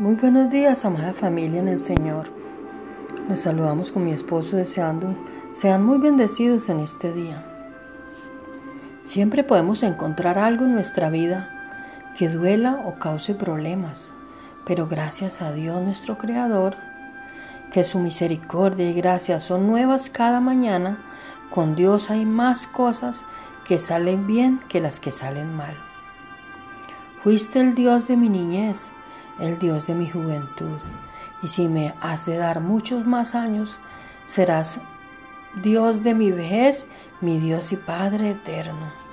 Muy buenos días, amada familia en el Señor. Nos saludamos con mi esposo deseando sean muy bendecidos en este día. Siempre podemos encontrar algo en nuestra vida que duela o cause problemas, pero gracias a Dios nuestro Creador, que su misericordia y gracia son nuevas cada mañana, con Dios hay más cosas que salen bien que las que salen mal. Fuiste el Dios de mi niñez el Dios de mi juventud. Y si me has de dar muchos más años, serás Dios de mi vejez, mi Dios y Padre eterno.